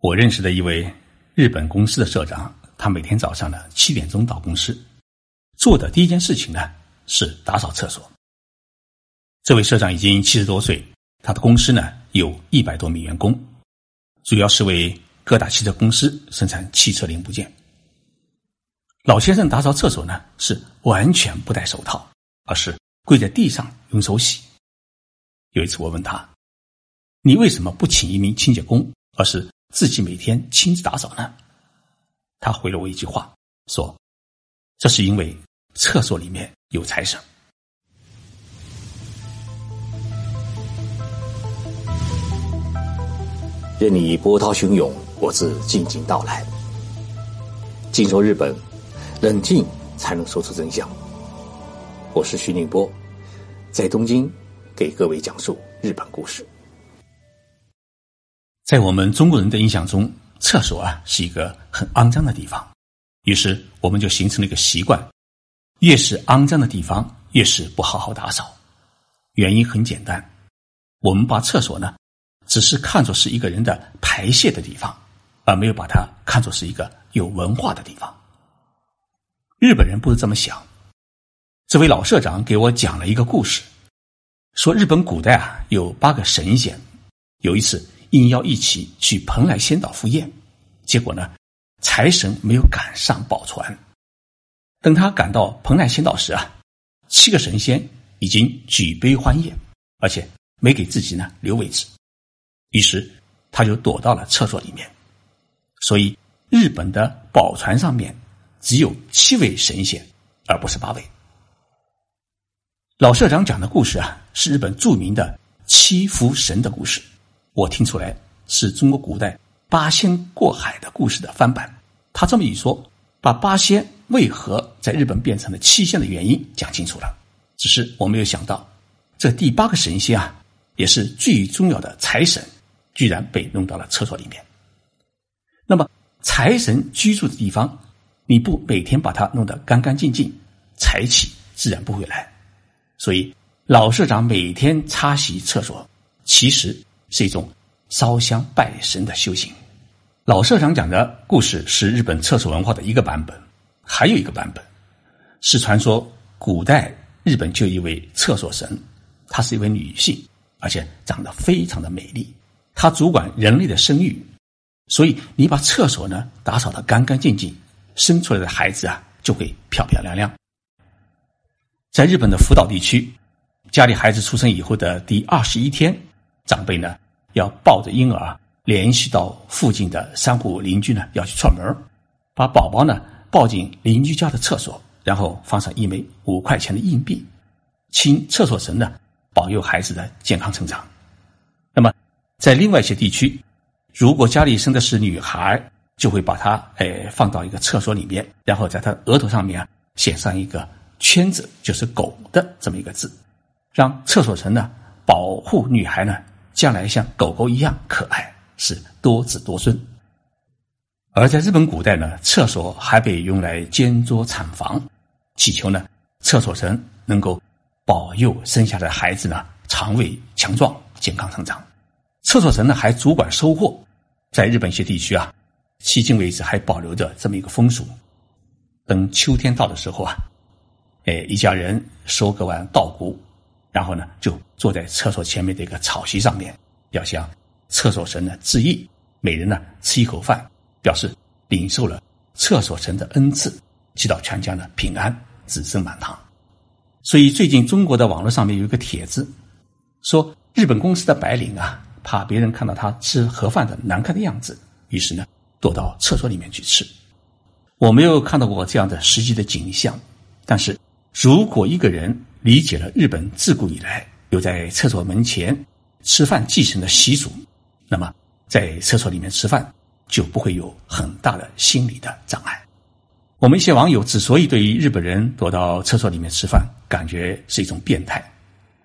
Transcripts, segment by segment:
我认识的一位日本公司的社长，他每天早上呢七点钟到公司，做的第一件事情呢是打扫厕所。这位社长已经七十多岁，他的公司呢有一百多名员工，主要是为各大汽车公司生产汽车零部件。老先生打扫厕所呢是完全不戴手套，而是跪在地上用手洗。有一次我问他：“你为什么不请一名清洁工，而是？”自己每天亲自打扫呢？他回了我一句话，说：“这是因为厕所里面有财神。”任你波涛汹涌，我自静静到来。静说日本，冷静才能说出真相。我是徐宁波，在东京给各位讲述日本故事。在我们中国人的印象中，厕所啊是一个很肮脏的地方，于是我们就形成了一个习惯：越是肮脏的地方，越是不好好打扫。原因很简单，我们把厕所呢，只是看作是一个人的排泄的地方，而没有把它看作是一个有文化的地方。日本人不是这么想。这位老社长给我讲了一个故事，说日本古代啊有八个神仙，有一次。应邀一起去蓬莱仙岛赴宴，结果呢，财神没有赶上宝船。等他赶到蓬莱仙岛时啊，七个神仙已经举杯欢宴，而且没给自己呢留位置。于是他就躲到了厕所里面。所以日本的宝船上面只有七位神仙，而不是八位。老社长讲的故事啊，是日本著名的七福神的故事。我听出来是中国古代八仙过海的故事的翻版。他这么一说，把八仙为何在日本变成了七仙的原因讲清楚了。只是我没有想到，这第八个神仙啊，也是最重要的财神，居然被弄到了厕所里面。那么财神居住的地方，你不每天把它弄得干干净净，财气自然不会来。所以老社长每天擦洗厕所，其实。是一种烧香拜神的修行。老社长讲的故事是日本厕所文化的一个版本，还有一个版本是传说古代日本就一位厕所神，她是一位女性，而且长得非常的美丽，她主管人类的生育，所以你把厕所呢打扫的干干净净，生出来的孩子啊就会漂漂亮亮。在日本的福岛地区，家里孩子出生以后的第二十一天。长辈呢要抱着婴儿联系到附近的三户邻居呢要去串门把宝宝呢抱进邻居家的厕所，然后放上一枚五块钱的硬币，请厕所神呢保佑孩子的健康成长。那么在另外一些地区，如果家里生的是女孩，就会把她哎放到一个厕所里面，然后在她额头上面啊写上一个圈子，就是狗的这么一个字，让厕所神呢保护女孩呢。将来像狗狗一样可爱，是多子多孙。而在日本古代呢，厕所还被用来煎桌产房，祈求呢厕所神能够保佑生下的孩子呢肠胃强壮、健康成长。厕所神呢还主管收获，在日本一些地区啊，迄今为止还保留着这么一个风俗。等秋天到的时候啊，哎，一家人收割完稻谷。然后呢，就坐在厕所前面的一个草席上面，要向厕所神呢致意，每人呢吃一口饭，表示领受了厕所神的恩赐，祈祷全家呢平安，子孙满堂。所以最近中国的网络上面有一个帖子，说日本公司的白领啊，怕别人看到他吃盒饭的难看的样子，于是呢躲到厕所里面去吃。我没有看到过这样的实际的景象，但是如果一个人。理解了日本自古以来有在厕所门前吃饭祭神的习俗，那么在厕所里面吃饭就不会有很大的心理的障碍。我们一些网友之所以对于日本人躲到厕所里面吃饭感觉是一种变态，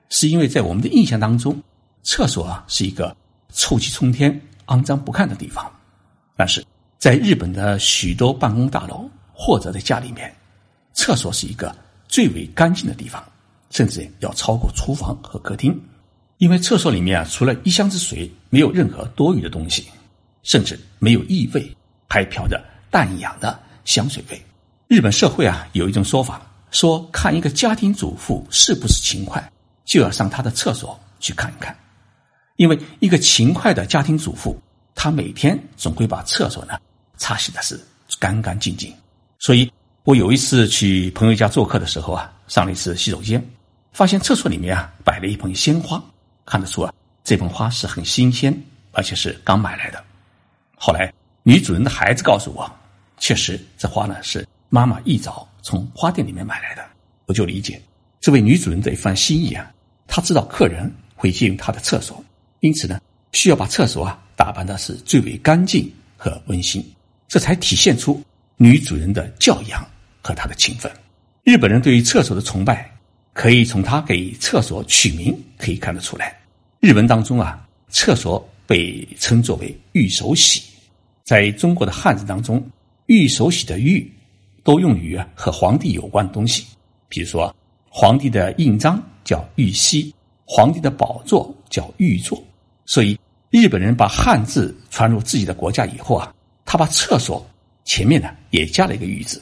是因为在我们的印象当中，厕所啊是一个臭气冲天、肮脏不堪的地方。但是在日本的许多办公大楼或者在家里面，厕所是一个最为干净的地方。甚至要超过厨房和客厅，因为厕所里面啊，除了一箱子水，没有任何多余的东西。甚至没有异味，还飘着淡雅的香水味。日本社会啊，有一种说法，说看一个家庭主妇是不是勤快，就要上她的厕所去看一看，因为一个勤快的家庭主妇，她每天总会把厕所呢擦洗的是干干净净。所以我有一次去朋友家做客的时候啊，上了一次洗手间，发现厕所里面啊摆了一盆鲜花，看得出啊这盆花是很新鲜，而且是刚买来的。后来女主人的孩子告诉我，确实这花呢是。妈妈一早从花店里面买来的，我就理解这位女主人的一番心意啊。她知道客人会进入她的厕所，因此呢，需要把厕所啊打扮的是最为干净和温馨，这才体现出女主人的教养和她的情分。日本人对于厕所的崇拜，可以从他给厕所取名可以看得出来。日文当中啊，厕所被称作为“御手洗”，在中国的汉字当中，“御手洗”的“御”。都用于和皇帝有关的东西，比如说皇帝的印章叫玉玺，皇帝的宝座叫玉座。所以日本人把汉字传入自己的国家以后啊，他把厕所前面呢也加了一个玉字，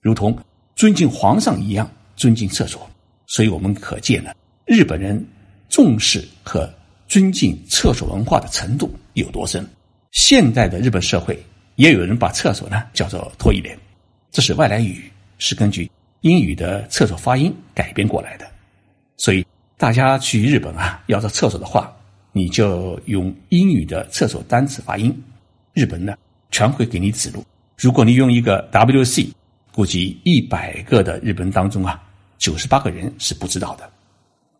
如同尊敬皇上一样尊敬厕所。所以我们可见呢，日本人重视和尊敬厕所文化的程度有多深。现代的日本社会也有人把厕所呢叫做脱衣帘。这是外来语，是根据英语的厕所发音改编过来的，所以大家去日本啊，要到厕所的话，你就用英语的厕所单词发音，日本呢全会给你指路。如果你用一个 W C，估计一百个的日本当中啊，九十八个人是不知道的。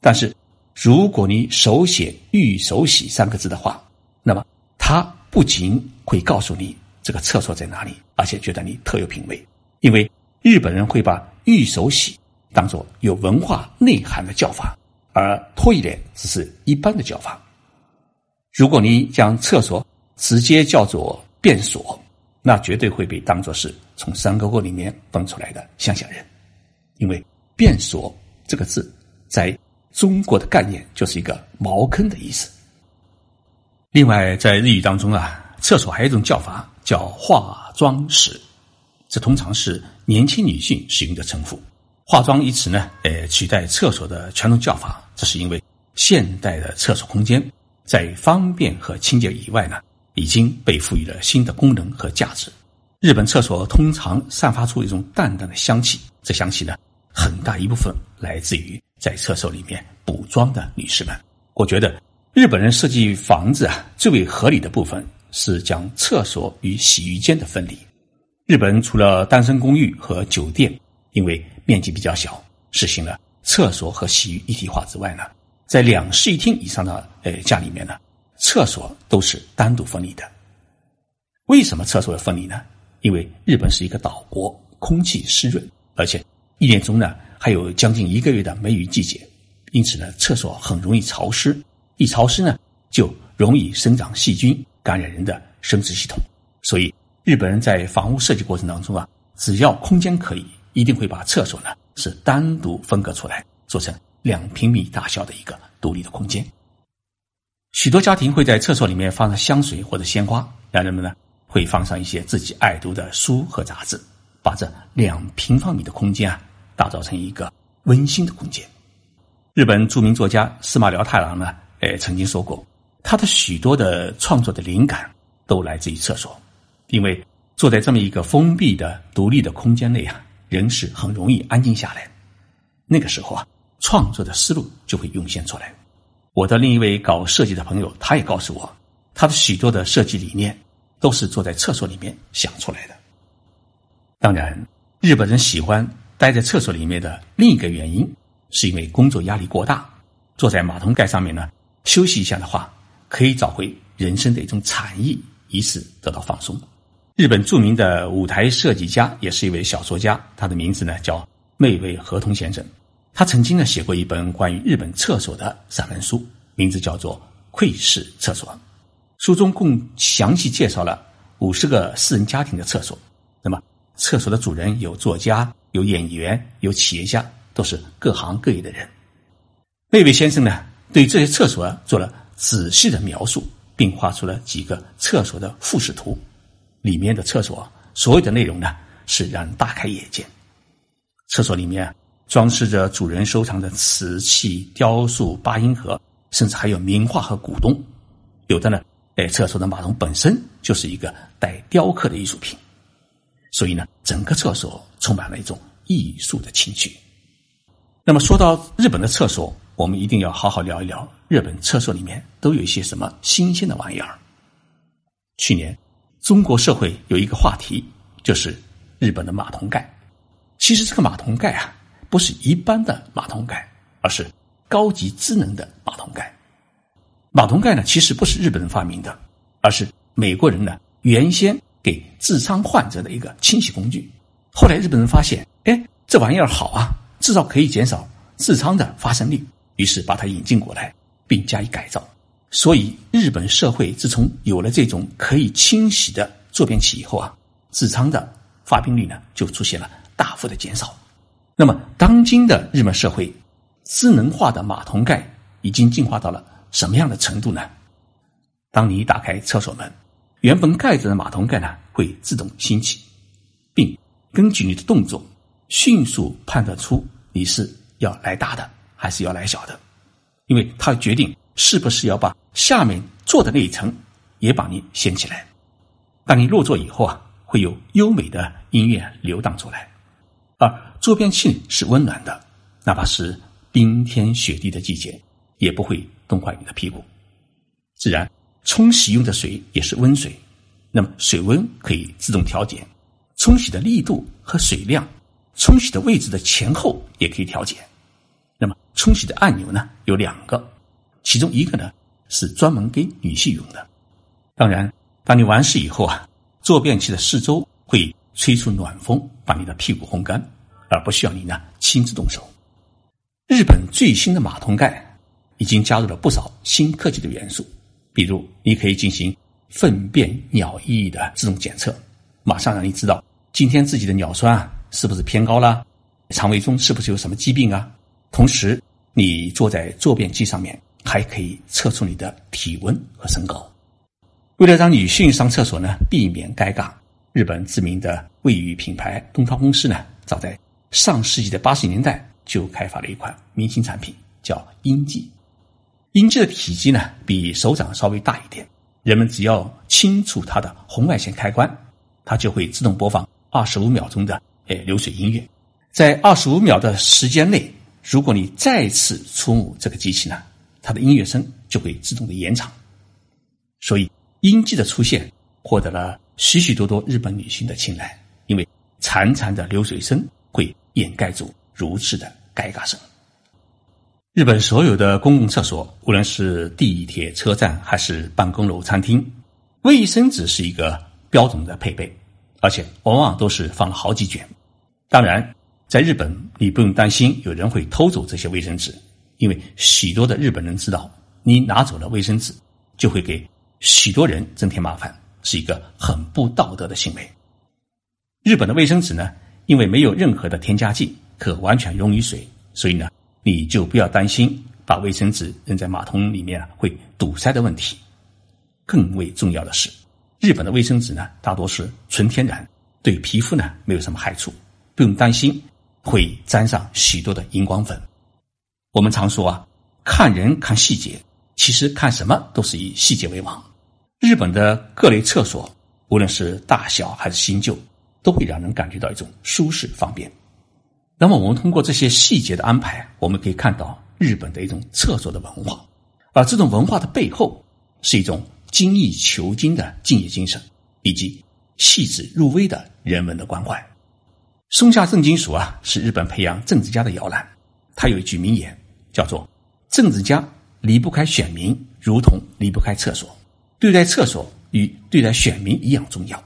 但是如果你手写“玉手洗”三个字的话，那么他不仅会告诉你这个厕所在哪里，而且觉得你特有品味。因为日本人会把玉手洗当做有文化内涵的叫法，而脱衣脸只是一般的叫法。如果你将厕所直接叫做便所，那绝对会被当作是从山沟沟里面蹦出来的乡下人。因为便所这个字在中国的概念就是一个茅坑的意思。另外，在日语当中啊，厕所还有一种叫法叫化妆室。这通常是年轻女性使用的称呼，“化妆”一词呢，呃，取代厕所的传统叫法。这是因为现代的厕所空间在方便和清洁以外呢，已经被赋予了新的功能和价值。日本厕所通常散发出一种淡淡的香气，这香气呢，很大一部分来自于在厕所里面补妆的女士们。我觉得日本人设计房子啊，最为合理的部分是将厕所与洗浴间的分离。日本除了单身公寓和酒店，因为面积比较小，实行了厕所和洗浴一体化之外呢，在两室一厅以上的呃家里面呢，厕所都是单独分离的。为什么厕所要分离呢？因为日本是一个岛国，空气湿润，而且一年中呢还有将近一个月的梅雨季节，因此呢，厕所很容易潮湿，一潮湿呢就容易生长细菌，感染人的生殖系统，所以。日本人在房屋设计过程当中啊，只要空间可以，一定会把厕所呢是单独分割出来，做成两平米大小的一个独立的空间。许多家庭会在厕所里面放上香水或者鲜花，让人们呢会放上一些自己爱读的书和杂志，把这两平方米的空间啊打造成一个温馨的空间。日本著名作家司马辽太郎呢，呃，曾经说过，他的许多的创作的灵感都来自于厕所。因为坐在这么一个封闭的、独立的空间内啊，人是很容易安静下来。那个时候啊，创作的思路就会涌现出来。我的另一位搞设计的朋友，他也告诉我，他的许多的设计理念都是坐在厕所里面想出来的。当然，日本人喜欢待在厕所里面的另一个原因，是因为工作压力过大，坐在马桶盖上面呢休息一下的话，可以找回人生的一种禅意，以此得到放松。日本著名的舞台设计家，也是一位小说家，他的名字呢叫妹尾和同先生。他曾经呢写过一本关于日本厕所的散文书，名字叫做《窥视厕所》。书中共详细介绍了五十个私人家庭的厕所。那么，厕所的主人有作家、有演员、有企业家，都是各行各业的人。那位先生呢，对这些厕所做了仔细的描述，并画出了几个厕所的复式图，里面的厕所所有的内容呢是让人大开眼界。厕所里面装饰着主人收藏的瓷器、雕塑、八音盒，甚至还有名画和古董。有的呢，哎，厕所的马桶本身就是一个带雕刻的艺术品，所以呢，整个厕所充满了一种艺术的情趣。那么说到日本的厕所，我们一定要好好聊一聊日本厕所里面都有一些什么新鲜的玩意儿。去年，中国社会有一个话题，就是日本的马桶盖。其实这个马桶盖啊，不是一般的马桶盖，而是高级智能的马桶盖。马桶盖呢，其实不是日本人发明的，而是美国人呢原先给痔疮患者的一个清洗工具。后来日本人发现，哎，这玩意儿好啊。至少可以减少痔疮的发生率，于是把它引进过来，并加以改造。所以，日本社会自从有了这种可以清洗的坐便器以后啊，痔疮的发病率呢就出现了大幅的减少。那么，当今的日本社会，智能化的马桶盖已经进化到了什么样的程度呢？当你打开厕所门，原本盖着的马桶盖呢会自动掀起，并根据你的动作。迅速判断出你是要来大的还是要来小的，因为它决定是不是要把下面坐的那一层也把你掀起来。当你落座以后啊，会有优美的音乐流荡出来，而坐便器是温暖的，哪怕是冰天雪地的季节，也不会冻坏你的屁股。自然，冲洗用的水也是温水，那么水温可以自动调节，冲洗的力度和水量。冲洗的位置的前后也可以调节。那么，冲洗的按钮呢有两个，其中一个呢是专门给女性用的。当然，当你完事以后啊，坐便器的四周会吹出暖风，把你的屁股烘干，而不需要你呢亲自动手。日本最新的马桶盖已经加入了不少新科技的元素，比如你可以进行粪便尿液的自动检测，马上让你知道今天自己的尿酸啊。是不是偏高了？肠胃中是不是有什么疾病啊？同时，你坐在坐便器上面，还可以测出你的体温和身高。为了让女性上厕所呢，避免尴尬，日本知名的卫浴品牌东方公司呢，早在上世纪的八十年代就开发了一款明星产品，叫阴记。音记的体积呢，比手掌稍微大一点，人们只要轻触它的红外线开关，它就会自动播放二十五秒钟的。哎，流水音乐，在二十五秒的时间内，如果你再次触摸这个机器呢，它的音乐声就会自动的延长。所以，音机的出现获得了许许多多日本女性的青睐，因为潺潺的流水声会掩盖住如此的尴尬声。日本所有的公共厕所，无论是地铁、车站还是办公楼、餐厅，卫生纸是一个标准的配备。而且往往都是放了好几卷。当然，在日本你不用担心有人会偷走这些卫生纸，因为许多的日本人知道，你拿走了卫生纸，就会给许多人增添麻烦，是一个很不道德的行为。日本的卫生纸呢，因为没有任何的添加剂，可完全溶于水，所以呢，你就不要担心把卫生纸扔在马桶里面会堵塞的问题。更为重要的是。日本的卫生纸呢，大多是纯天然，对皮肤呢没有什么害处，不用担心会沾上许多的荧光粉。我们常说啊，看人看细节，其实看什么都是以细节为王。日本的各类厕所，无论是大小还是新旧，都会让人感觉到一种舒适方便。那么，我们通过这些细节的安排，我们可以看到日本的一种厕所的文化，而这种文化的背后是一种。精益求精的敬业精神，以及细致入微的人文的关怀。松下正金属啊，是日本培养政治家的摇篮。他有一句名言，叫做“政治家离不开选民，如同离不开厕所。对待厕所与对待选民一样重要。”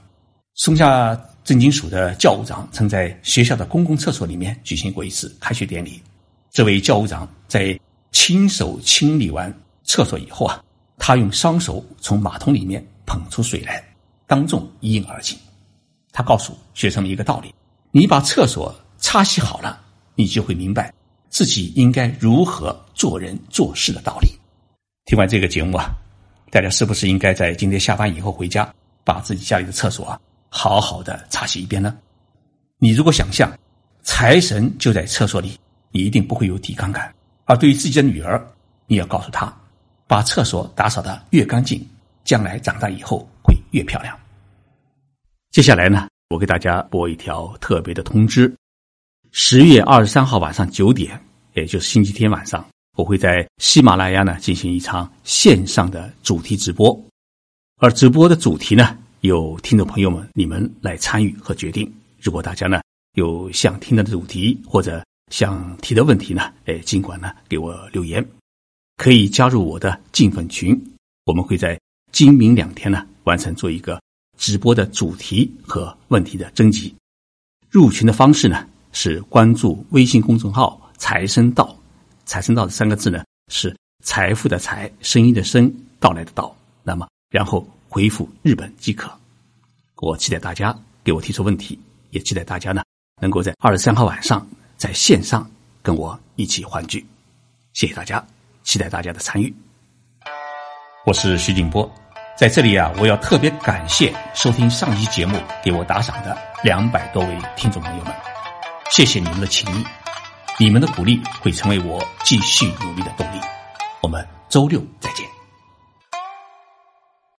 松下正金属的教务长曾在学校的公共厕所里面举行过一次开学典礼。这位教务长在亲手清理完厕所以后啊。他用双手从马桶里面捧出水来，当众一饮而尽。他告诉学生们一个道理：你把厕所擦洗好了，你就会明白自己应该如何做人做事的道理。听完这个节目啊，大家是不是应该在今天下班以后回家，把自己家里的厕所啊好好的擦洗一遍呢？你如果想象财神就在厕所里，你一定不会有抵抗感。而对于自己的女儿，你要告诉她，把厕所打扫的越干净，将来长大以后会越漂亮。接下来呢，我给大家播一条特别的通知：十月二十三号晚上九点，也就是星期天晚上，我会在喜马拉雅呢进行一场线上的主题直播，而直播的主题呢，有听众朋友们你们来参与和决定。如果大家呢有想听的主题或者想提的问题呢，哎，尽管呢给我留言，可以加入我的进粉群，我们会在今明两天呢完成做一个直播的主题和问题的征集。入群的方式呢是关注微信公众号“财生道”，“财生道”的三个字呢是财富的财，声音的声，到来的到。那么然后回复日本即可。我期待大家给我提出问题，也期待大家呢能够在二十三号晚上。在线上跟我一起欢聚，谢谢大家，期待大家的参与。我是徐景波，在这里啊，我要特别感谢收听上期节目给我打赏的两百多位听众朋友们，谢谢你们的情谊，你们的鼓励会成为我继续努力的动力。我们周六再见。